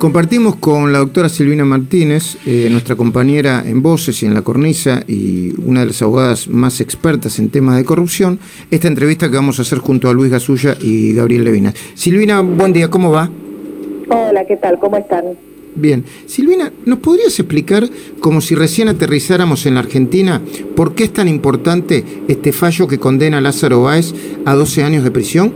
Compartimos con la doctora Silvina Martínez, eh, nuestra compañera en Voces y en La Cornisa y una de las abogadas más expertas en temas de corrupción, esta entrevista que vamos a hacer junto a Luis Gasulla y Gabriel Levinas. Silvina, buen día, ¿cómo va? Hola, ¿qué tal? ¿Cómo están? Bien. Silvina, ¿nos podrías explicar, como si recién aterrizáramos en la Argentina, por qué es tan importante este fallo que condena a Lázaro Báez a 12 años de prisión?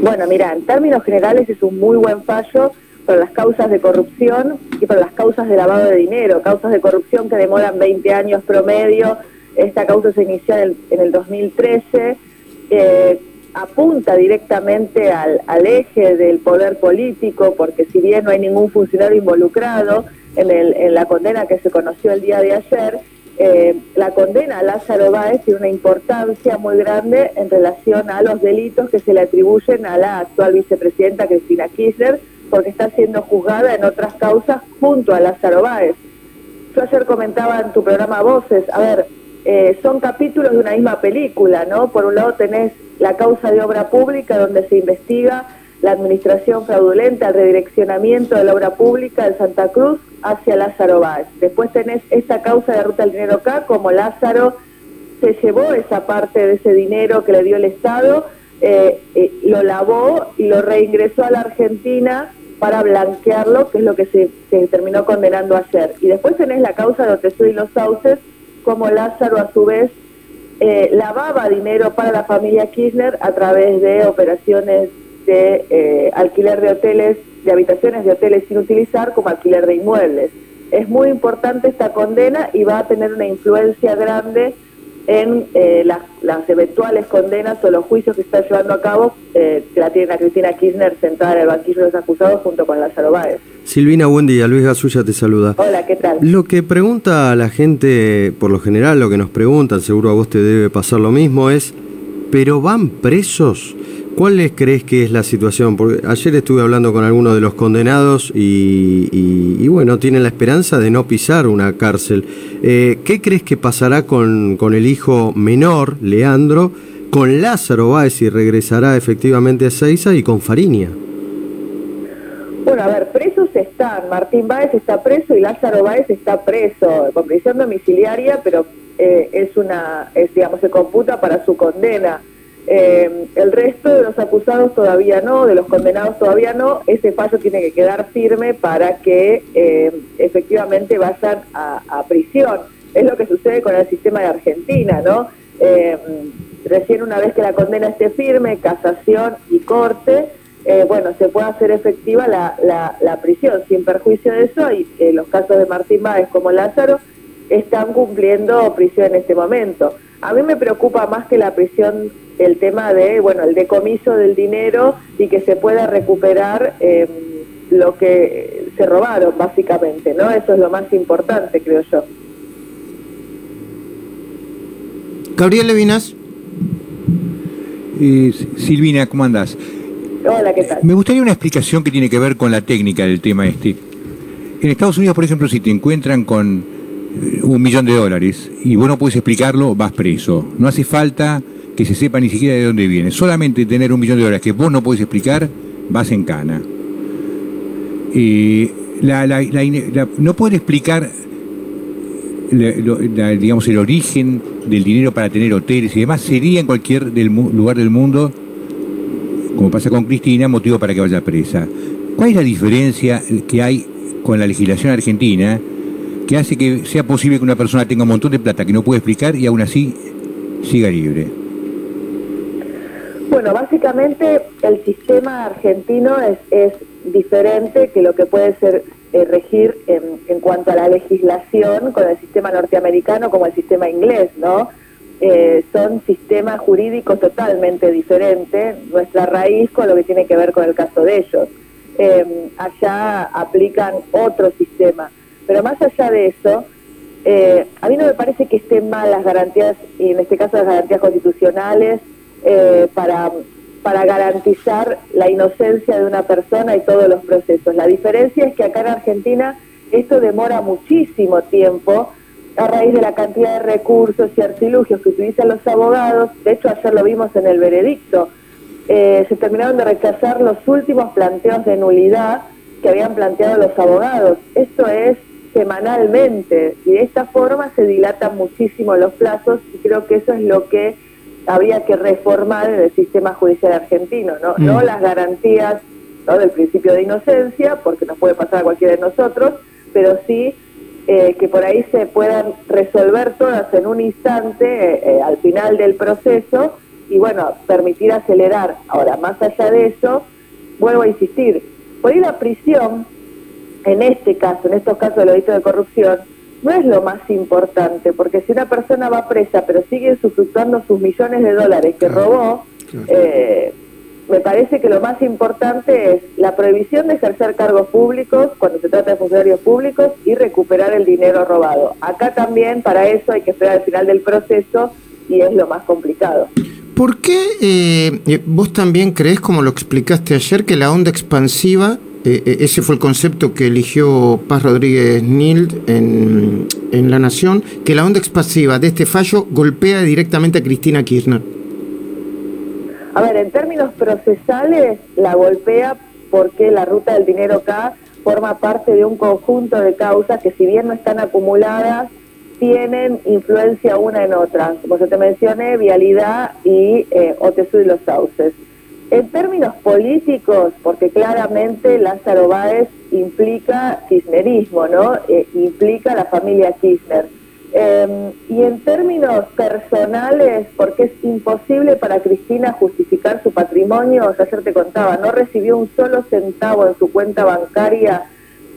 Bueno, mira, en términos generales es un muy buen fallo para las causas de corrupción y para las causas de lavado de dinero, causas de corrupción que demoran 20 años promedio. Esta causa se inició en el, 2013, eh, apunta directamente al, eje del poder político, porque si bien no hay ningún funcionario involucrado en, en la condena que se conoció el día de ayer, eh, la condena a Lázaro Báez tiene una importancia muy grande en relación a los delitos que se le atribuyen a la actual vicepresidenta Cristina Kirchner, porque está siendo juzgada en otras causas junto a Lázaro Báez. Yo ayer comentaba en tu programa Voces, a ver, eh, son capítulos de una misma película, ¿no? Por un lado tenés la causa de obra pública, donde se investiga la administración fraudulenta, el redireccionamiento de la obra pública de Santa Cruz hacia Lázaro Báez. Después tenés esta causa de ruta del dinero acá, como Lázaro se llevó esa parte de ese dinero que le dio el Estado, eh, eh, lo lavó y lo reingresó a la Argentina para blanquearlo, que es lo que se, terminó condenando ayer. Y después tenés la causa de Otesú y los sauces, como Lázaro a su vez eh, lavaba dinero para la familia Kirchner a través de operaciones de eh, alquiler de hoteles, de habitaciones de hoteles sin utilizar como alquiler de inmuebles. Es muy importante esta condena y va a tener una influencia grande en eh, las, eventuales condenas o los juicios que está llevando a cabo, eh, que la tiene a Cristina Kirchner sentada en el banquillo de los acusados junto con Lázaro Báez. Silvina, buen día. Luis Gasulla te saluda. Hola, ¿qué tal? Lo que pregunta a la gente, por lo general, lo que nos preguntan, seguro a vos te debe pasar lo mismo, es, ¿pero van presos? ¿Cuál crees que es la situación? Porque ayer estuve hablando con algunos de los condenados y, bueno, tienen la esperanza de no pisar una cárcel. Eh, ¿Qué crees que pasará con, con, el hijo menor, Leandro, con Lázaro Báez y regresará efectivamente a Seiza y con Fariña? Bueno, a ver, presos están. Martín Báez está preso y Lázaro Báez está preso con prisión domiciliaria, pero eh, es una, es, digamos, se computa para su condena. Eh, el resto de los acusados todavía no, de los condenados todavía no. Ese fallo tiene que quedar firme para que eh, efectivamente vayan a, prisión. Es lo que sucede con el sistema de Argentina, ¿no? Eh, recién una vez que la condena esté firme, casación y corte, bueno, se puede hacer efectiva la, la, prisión. Sin perjuicio de eso, y los casos de Martín Báez como Lázaro están cumpliendo prisión en este momento. A mí me preocupa más que la prisión el tema de, bueno, el decomiso del dinero y que se pueda recuperar em, lo que se robaron, básicamente, ¿no? Eso es lo más importante, creo yo. Gabriel Levinas. Eh, Silvina, ¿cómo andás? Hola, ¿qué tal? Me gustaría una explicación que tiene que ver con la técnica del tema este. En Estados Unidos, por ejemplo, si te encuentran con eh, un millón de dólares y vos no puedes explicarlo, vas preso. No hace falta que se sepa ni siquiera de dónde viene. Solamente tener un millón de dólares que vos no podés explicar, vas en cana. no poder explicar digamos el origen del dinero para tener hoteles y demás sería en cualquier lugar del mundo, como pasa con Cristina, motivo para que vaya presa. ¿Cuál es la diferencia que hay con la legislación argentina que hace que sea posible que una persona tenga un montón de plata que no puede explicar y aún así siga libre? Bueno, básicamente el sistema argentino es, diferente que lo que puede ser eh, regir en, cuanto a la legislación con el sistema norteamericano como el sistema inglés, ¿no? Eh, son sistemas jurídicos totalmente diferentes, nuestra raíz con lo que tiene que ver con el caso de ellos. Eh, allá aplican otro sistema, pero más allá de eso, a mí no me parece que estén mal las garantías, y en este caso las garantías constitucionales, eh, para, para garantizar la inocencia de una persona y todos los procesos. La diferencia es que acá en Argentina esto demora muchísimo tiempo a raíz de la cantidad de recursos y artilugios que utilizan los abogados. De hecho, ayer lo vimos en el veredicto. Eh, se terminaron de rechazar los últimos planteos de nulidad que habían planteado los abogados. Esto es semanalmente y de esta forma se dilatan muchísimo los plazos y creo que eso es lo que habría que reformar en el sistema judicial argentino, no, no mm. las garantías ¿no? del principio de inocencia, porque nos puede pasar a cualquiera de nosotros, pero sí eh, que por ahí se puedan resolver todas en un instante eh, eh, al final del proceso y bueno, permitir acelerar. Ahora, más allá de eso, vuelvo a insistir, por ir a prisión, en este caso, en estos casos de los delitos de corrupción, no es lo más importante, porque si una persona va presa pero sigue usufructuando sus millones de dólares que robó, eh, me parece que lo más importante es la prohibición de ejercer cargos públicos cuando se trata de funcionarios públicos y recuperar el dinero robado. Acá también para eso hay que esperar al final del proceso y es lo más complicado. ¿Por qué eh, vos también crees, como lo explicaste ayer, que la onda expansiva eh, eh, ese fue el concepto que eligió Paz Rodríguez Nild en, La Nación, que la onda expansiva de este fallo golpea directamente a Cristina Kirchner. A ver, en términos procesales, la golpea porque la ruta del dinero acá forma parte de un conjunto de causas que si bien no están acumuladas, tienen influencia una en otra. Como se te mencioné, vialidad y eh, y los sauces. En términos políticos, porque claramente Lázaro Báez implica kirchnerismo, ¿no? Eh, implica la familia Kirchner. Em, y en términos personales, porque es imposible para Cristina justificar su patrimonio, ya ayer te contaba, no recibió un solo centavo en su cuenta bancaria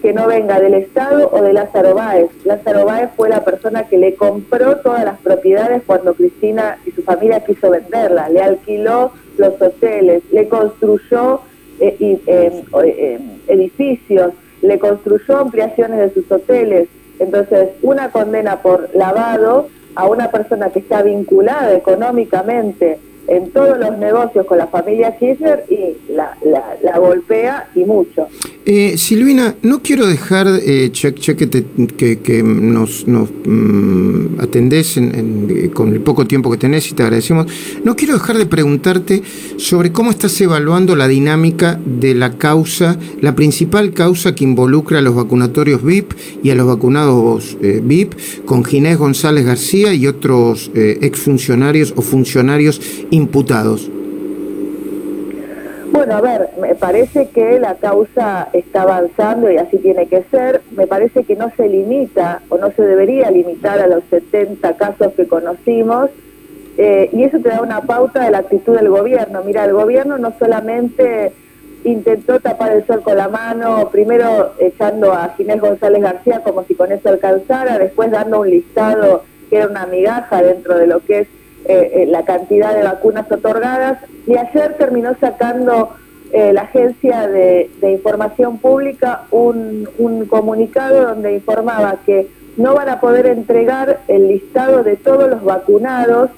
que no venga del Estado o de Lázaro Báez. Lázaro Báez fue la persona que le compró todas las propiedades cuando Cristina y su familia quiso venderlas, le alquiló los hoteles, le construyó eh, eh, edificios, le construyó ampliaciones de sus hoteles. Entonces, una condena por lavado a una persona que está vinculada económicamente en todos los negocios con la familia Kirchner y la, la, golpea y mucho. Eh, Silvina, no quiero dejar, eh, che, que, que, nos, nos mm, atendés eh, con el poco tiempo que tenés y te agradecemos, no quiero dejar de preguntarte sobre cómo estás evaluando la dinámica de la causa, la principal causa que involucra a los vacunatorios VIP y a los vacunados eh, VIP, con Ginés González García y otros exfuncionarios o funcionarios imputados? Bueno, a ver, me parece que la causa está avanzando y así tiene que ser. Me parece que no se limita o no se debería limitar a los 70 casos que conocimos. Eh, y eso te da una pauta de la actitud del gobierno. Mira, el gobierno no solamente intentó tapar el sol con la mano, primero echando a Ginés González García como si con eso alcanzara, después dando un listado que era una migaja dentro de lo que es eh, eh, la cantidad de vacunas otorgadas y ayer terminó sacando eh, la Agencia de, Información Pública un, comunicado donde informaba que no van a poder entregar el listado de todos los vacunados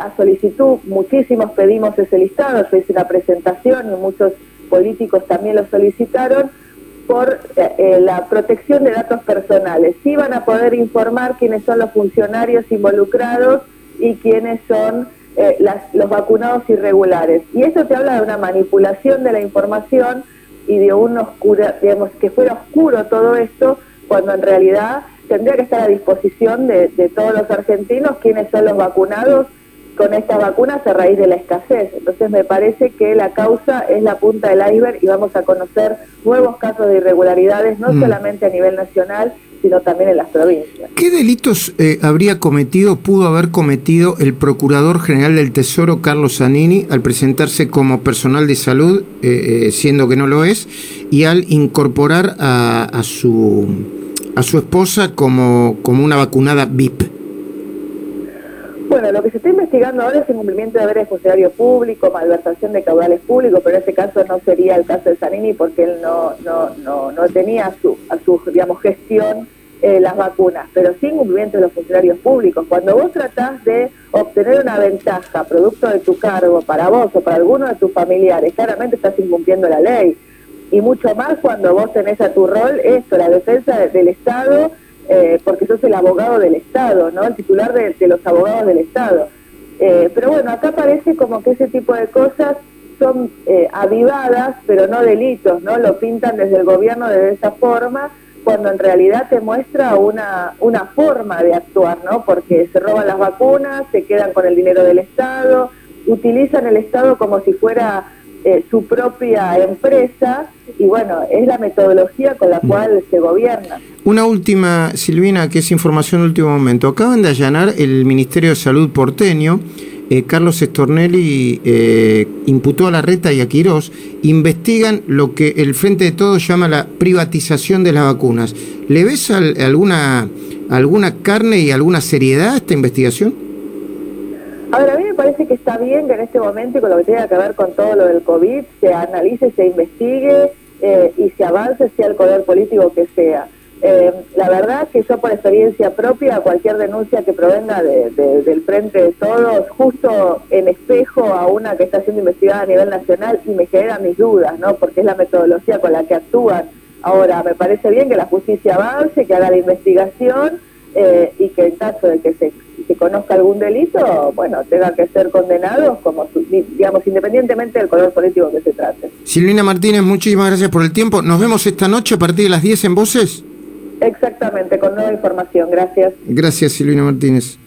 a solicitud. Muchísimos pedimos ese listado, yo hice una presentación y muchos políticos también lo solicitaron por la protección de datos personales. Sí van a poder informar quiénes son los funcionarios involucrados y quiénes son eh, los vacunados irregulares. Y eso te habla de una manipulación de la información y de un oscuro, digamos, que fuera oscuro todo esto, cuando en realidad tendría que estar a disposición de, de todos los argentinos quiénes son los vacunados con estas vacunas a raíz de la escasez. Entonces me parece que la causa es la punta del iceberg y vamos a conocer nuevos casos de irregularidades, no mm. solamente a nivel nacional, sino también en las provincias. ¿Qué delitos eh, habría cometido, pudo haber cometido el Procurador General del Tesoro, Carlos Zanini, al presentarse como personal de salud, eh, eh, siendo que no lo es, y al incorporar a, a, su, a su esposa como, como una vacunada VIP? Lo que se está investigando ahora es el cumplimiento de deberes de funcionario público, malversación de caudales públicos, pero en este caso no sería el caso de Zanini porque él no, no, no, no tenía a su, a su digamos, gestión eh, las vacunas, pero sin cumplimiento de los funcionarios públicos. Cuando vos tratás de obtener una ventaja producto de tu cargo para vos o para alguno de tus familiares, claramente estás incumpliendo la ley. Y mucho más cuando vos tenés a tu rol esto, la defensa del Estado eh, porque sos el abogado del Estado, ¿no? El titular de, los abogados del Estado. Eh, pero bueno, acá parece como que ese tipo de cosas son eh, avivadas, pero no delitos, ¿no? Lo pintan desde el gobierno de esa forma, cuando en realidad te muestra una, una forma de actuar, ¿no? Porque se roban las vacunas, se quedan con el dinero del Estado, utilizan el Estado como si fuera eh, su propia empresa y bueno, es la metodología con la mm. cual se gobierna. Una última, Silvina, que es información de último momento. Acaban de allanar el Ministerio de Salud porteño. Eh, Carlos Estornelli eh, imputó a la Reta y a Quirós, investigan lo que el Frente de Todos llama la privatización de las vacunas. ¿Le ves alguna, alguna carne y alguna seriedad a esta investigación? Parece que está bien que en este momento y con lo que tenga que ver con todo lo del COVID se analice, se investigue eh, y se avance, sea el poder político que sea. Eh, la verdad que yo por experiencia propia, cualquier denuncia que provenga del frente de todos, justo en espejo a una que está siendo investigada a nivel nacional y me genera mis dudas, ¿no? Porque es la metodología con la que actúan. Ahora, me parece bien que la justicia avance, que haga la investigación eh, y que en caso de que se que conozca algún delito, bueno, tenga que ser condenados, como digamos, independientemente del color político que se trate. Silvina Martínez, muchísimas gracias por el tiempo. Nos vemos esta noche a partir de las 10 en Voces. Exactamente, con nueva información. Gracias. Gracias, Silvina Martínez.